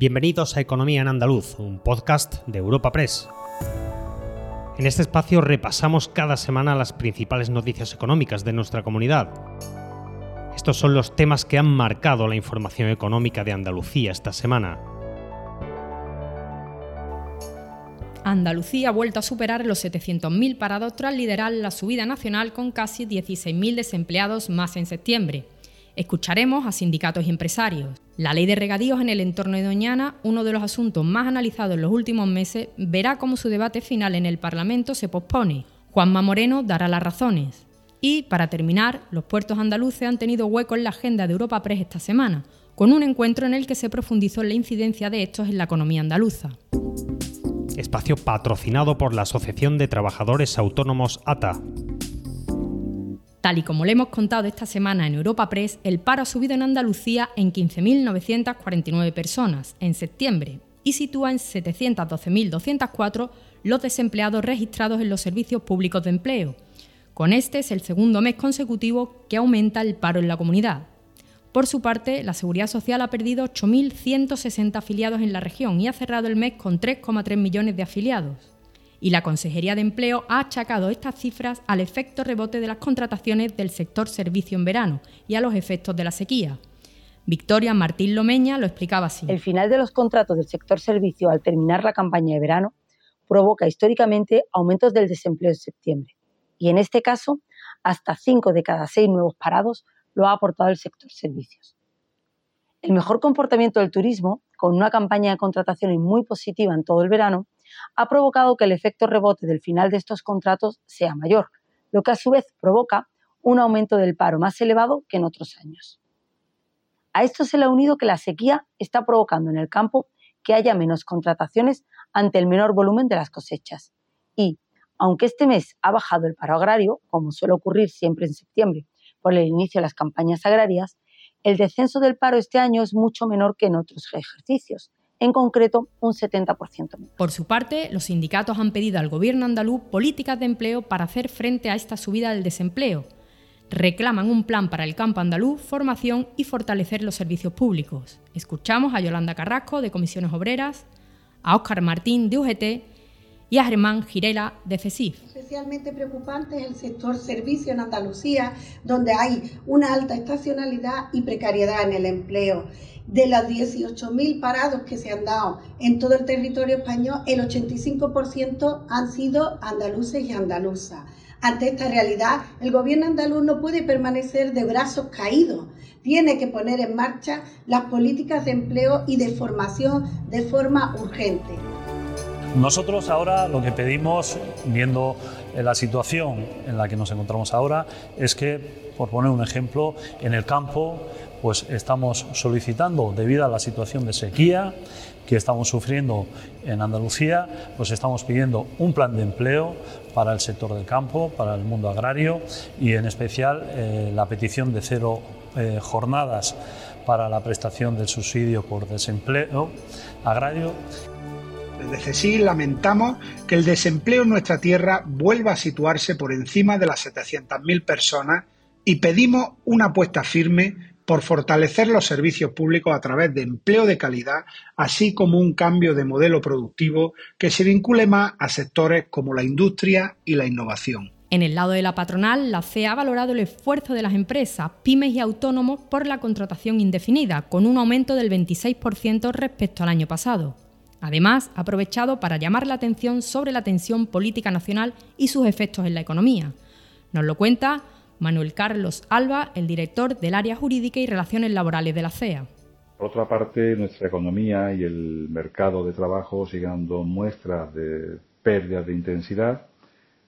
Bienvenidos a Economía en Andaluz, un podcast de Europa Press. En este espacio repasamos cada semana las principales noticias económicas de nuestra comunidad. Estos son los temas que han marcado la información económica de Andalucía esta semana. Andalucía ha vuelto a superar los 700.000 parados tras liderar la subida nacional con casi 16.000 desempleados más en septiembre. Escucharemos a sindicatos y empresarios. La ley de regadíos en el entorno de Doñana, uno de los asuntos más analizados en los últimos meses, verá cómo su debate final en el Parlamento se pospone. Juanma Moreno dará las razones. Y, para terminar, los puertos andaluces han tenido hueco en la agenda de Europa Press esta semana, con un encuentro en el que se profundizó en la incidencia de estos en la economía andaluza. Espacio patrocinado por la Asociación de Trabajadores Autónomos ATA. Tal y como le hemos contado esta semana en Europa Press, el paro ha subido en Andalucía en 15.949 personas en septiembre y sitúa en 712.204 los desempleados registrados en los servicios públicos de empleo. Con este es el segundo mes consecutivo que aumenta el paro en la comunidad. Por su parte, la Seguridad Social ha perdido 8.160 afiliados en la región y ha cerrado el mes con 3,3 millones de afiliados y la Consejería de Empleo ha achacado estas cifras al efecto rebote de las contrataciones del sector servicio en verano y a los efectos de la sequía. Victoria Martín Lomeña lo explicaba así. El final de los contratos del sector servicio al terminar la campaña de verano provoca históricamente aumentos del desempleo en septiembre. Y en este caso, hasta 5 de cada 6 nuevos parados lo ha aportado el sector servicios. El mejor comportamiento del turismo, con una campaña de contrataciones muy positiva en todo el verano, ha provocado que el efecto rebote del final de estos contratos sea mayor, lo que a su vez provoca un aumento del paro más elevado que en otros años. A esto se le ha unido que la sequía está provocando en el campo que haya menos contrataciones ante el menor volumen de las cosechas. Y, aunque este mes ha bajado el paro agrario, como suele ocurrir siempre en septiembre por el inicio de las campañas agrarias, el descenso del paro este año es mucho menor que en otros ejercicios, en concreto un 70%. Por su parte, los sindicatos han pedido al gobierno andaluz políticas de empleo para hacer frente a esta subida del desempleo. Reclaman un plan para el campo andaluz, formación y fortalecer los servicios públicos. Escuchamos a Yolanda Carrasco de Comisiones Obreras, a Óscar Martín de UGT y a Germán Girela de CESIF. Especialmente preocupante es el sector servicio en Andalucía, donde hay una alta estacionalidad y precariedad en el empleo. De los 18.000 parados que se han dado en todo el territorio español, el 85% han sido andaluces y andaluzas. Ante esta realidad, el gobierno andaluz no puede permanecer de brazos caídos. Tiene que poner en marcha las políticas de empleo y de formación de forma urgente. Nosotros ahora lo que pedimos, viendo la situación en la que nos encontramos ahora, es que, por poner un ejemplo, en el campo pues estamos solicitando, debido a la situación de sequía que estamos sufriendo en Andalucía, pues estamos pidiendo un plan de empleo para el sector del campo, para el mundo agrario y en especial eh, la petición de cero eh, jornadas para la prestación del subsidio por desempleo agrario. Desde CESIL lamentamos que el desempleo en nuestra tierra vuelva a situarse por encima de las 700.000 personas y pedimos una apuesta firme por fortalecer los servicios públicos a través de empleo de calidad, así como un cambio de modelo productivo que se vincule más a sectores como la industria y la innovación. En el lado de la patronal, la CEA ha valorado el esfuerzo de las empresas, pymes y autónomos por la contratación indefinida, con un aumento del 26% respecto al año pasado. Además, ha aprovechado para llamar la atención sobre la tensión política nacional y sus efectos en la economía. Nos lo cuenta Manuel Carlos Alba, el director del área jurídica y relaciones laborales de la CEA. Por otra parte, nuestra economía y el mercado de trabajo siguen dando muestras de pérdida de intensidad.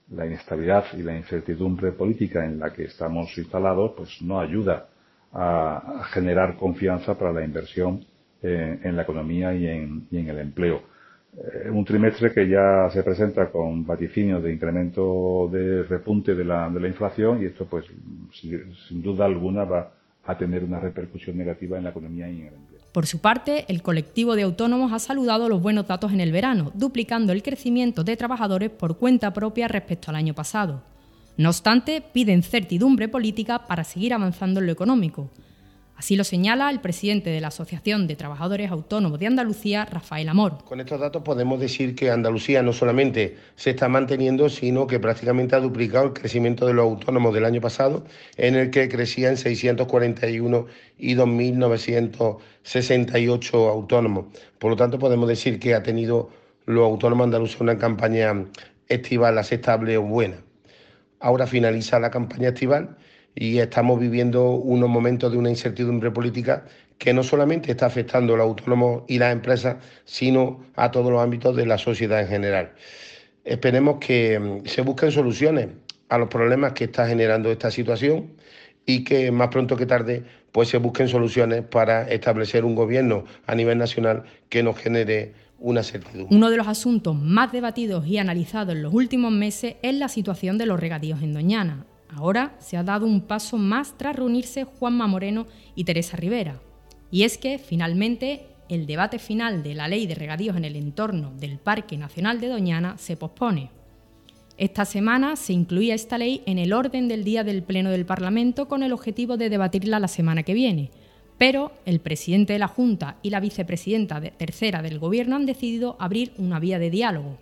La inestabilidad y la incertidumbre política en la que estamos instalados pues no ayuda a generar confianza para la inversión en la economía y en, y en el empleo. Eh, un trimestre que ya se presenta con vaticinios de incremento de repunte de la inflación y esto pues sin, duda alguna va a tener una repercusión negativa en la economía y en el empleo. Por su parte, el colectivo de autónomos ha saludado los buenos datos en el verano, duplicando el crecimiento de trabajadores por cuenta propia respecto al año pasado. No obstante, piden certidumbre política para seguir avanzando en lo económico. Así lo señala el presidente de la Asociación de Trabajadores Autónomos de Andalucía, Rafael Amor. Con estos datos podemos decir que Andalucía no solamente se está manteniendo, sino que prácticamente ha duplicado el crecimiento de los autónomos del año pasado, en el que crecían 641 y 2.968 autónomos. Por lo tanto, podemos decir que ha tenido los autónomos andaluces una campaña estival aceptable o buena. Ahora finaliza la campaña estival y estamos viviendo unos momentos de una incertidumbre política que no solamente está afectando a los autónomos y las empresas, sino a todos los ámbitos de la sociedad en general. Esperemos que mm, se busquen soluciones a los problemas que está generando esta situación y que más pronto que tarde pues se busquen soluciones para establecer un gobierno a nivel nacional que nos genere una certidumbre. Uno de los asuntos más debatidos y analizados en los últimos meses es la situación de los regadíos en Doñana. Ahora se ha dado un paso más tras reunirse Juanma Moreno y Teresa Rivera. Y es que, finalmente, el debate final de la ley de regadíos en el entorno del Parque Nacional de Doñana se pospone. Esta semana se incluía esta ley en el orden del día del Pleno del Parlamento con el objetivo de debatirla la semana que viene, pero el presidente de la Junta y la vicepresidenta tercera del Gobierno han decidido abrir una vía de diálogo.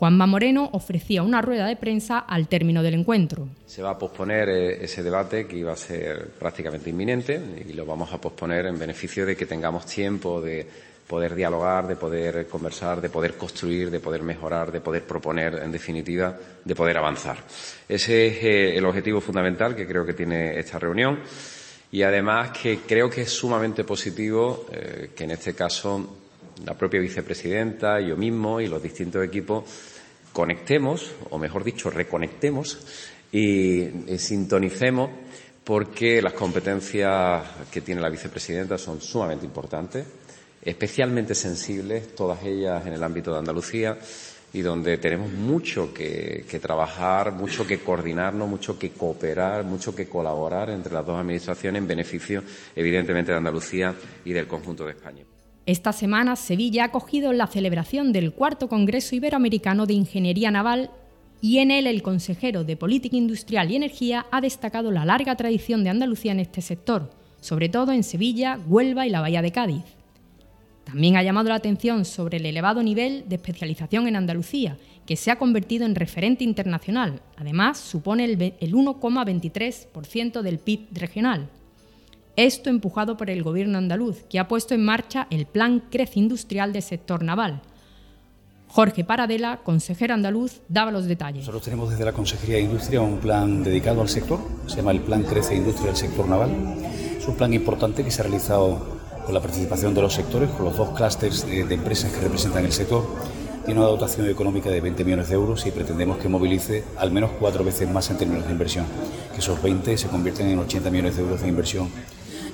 Juanma Moreno ofrecía una rueda de prensa al término del encuentro. Se va a posponer eh, ese debate que iba a ser prácticamente inminente y lo vamos a posponer en beneficio de que tengamos tiempo de poder dialogar, de poder conversar, de poder construir, de poder mejorar, de poder proponer, en definitiva, de poder avanzar. Ese es eh, el objetivo fundamental que creo que tiene esta reunión y además que creo que es sumamente positivo eh, que en este caso la propia vicepresidenta, yo mismo y los distintos equipos conectemos, o mejor dicho, reconectemos y, sintonicemos porque las competencias que tiene la vicepresidenta son sumamente importantes, especialmente sensibles, todas ellas en el ámbito de Andalucía y donde tenemos mucho que, que, trabajar, mucho que coordinarnos, mucho que cooperar, mucho que colaborar entre las dos administraciones en beneficio, evidentemente, de Andalucía y del conjunto de España. Esta semana Sevilla ha acogido la celebración del cuarto Congreso Iberoamericano de Ingeniería Naval y en él el consejero de Política Industrial y Energía ha destacado la larga tradición de Andalucía en este sector, sobre todo en Sevilla, Huelva y la Bahía de Cádiz. También ha llamado la atención sobre el elevado nivel de especialización en Andalucía, que se ha convertido en referente internacional. Además, supone el 1,23% del PIB regional. Esto empujado por el gobierno andaluz, que ha puesto en marcha el Plan Crece Industrial del sector naval. Jorge Paradela, consejero andaluz, daba los detalles. Nosotros tenemos desde la Consejería de Industria un plan dedicado al sector, se llama el Plan Crece Industria del sector naval. Es un plan importante que se ha realizado con la participación de los sectores, con los dos clústeres de, de empresas que representan el sector. Tiene una dotación económica de 20 millones de euros y pretendemos que movilice al menos cuatro veces más en términos de inversión, que esos 20 se convierten en 80 millones de euros de inversión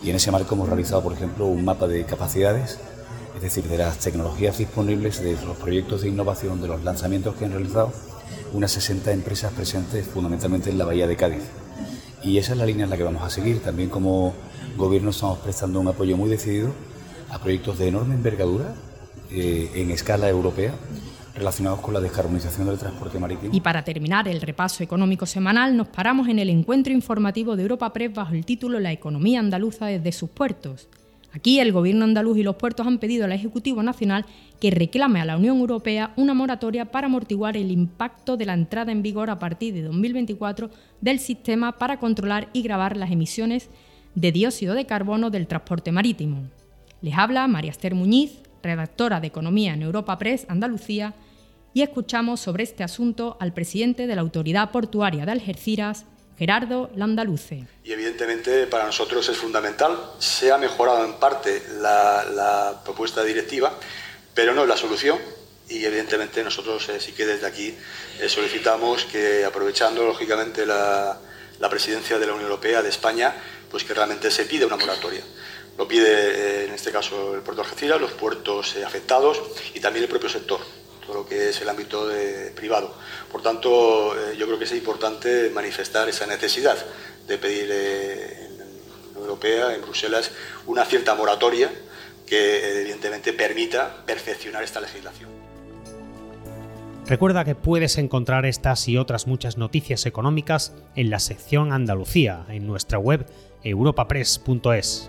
y en ese marco hemos realizado, por ejemplo, un mapa de capacidades, es decir, de las tecnologías disponibles, de los proyectos de innovación, de los lanzamientos que han realizado, unas 60 empresas presentes fundamentalmente en la Bahía de Cádiz. Y esa es la línea en la que vamos a seguir. También como gobierno estamos prestando un apoyo muy decidido a proyectos de enorme envergadura eh, en escala europea relacionados con la descarbonización del transporte marítimo. Y para terminar el repaso económico semanal, nos paramos en el encuentro informativo de Europa Press bajo el título La economía andaluza desde sus puertos. Aquí el Gobierno andaluz y los puertos han pedido al Ejecutivo Nacional que reclame a la Unión Europea una moratoria para amortiguar el impacto de la entrada en vigor a partir de 2024 del sistema para controlar y grabar las emisiones de dióxido de carbono del transporte marítimo. Les habla María Esther Muñiz, redactora de Economía en Europa Press Andalucía, y escuchamos sobre este asunto al presidente de la Autoridad Portuaria de Algeciras, Gerardo Landaluce. Y evidentemente para nosotros es fundamental. Se ha mejorado en parte la, propuesta directiva, pero no es la solución. Y evidentemente nosotros eh, sí que desde aquí eh, solicitamos que aprovechando lógicamente la, presidencia de la Unión Europea de España, pues que realmente se pida una moratoria. Lo pide eh, en este caso el puerto de Algeciras, los puertos afectados y también el propio sector todo lo que es el ámbito privado. Por tanto, eh, yo creo que es importante manifestar esa necesidad de pedir eh, en la Europea, en Bruselas, una cierta moratoria que evidentemente permita perfeccionar esta legislación. Recuerda que puedes encontrar estas y otras muchas noticias económicas en la sección Andalucía en nuestra web europapress.es.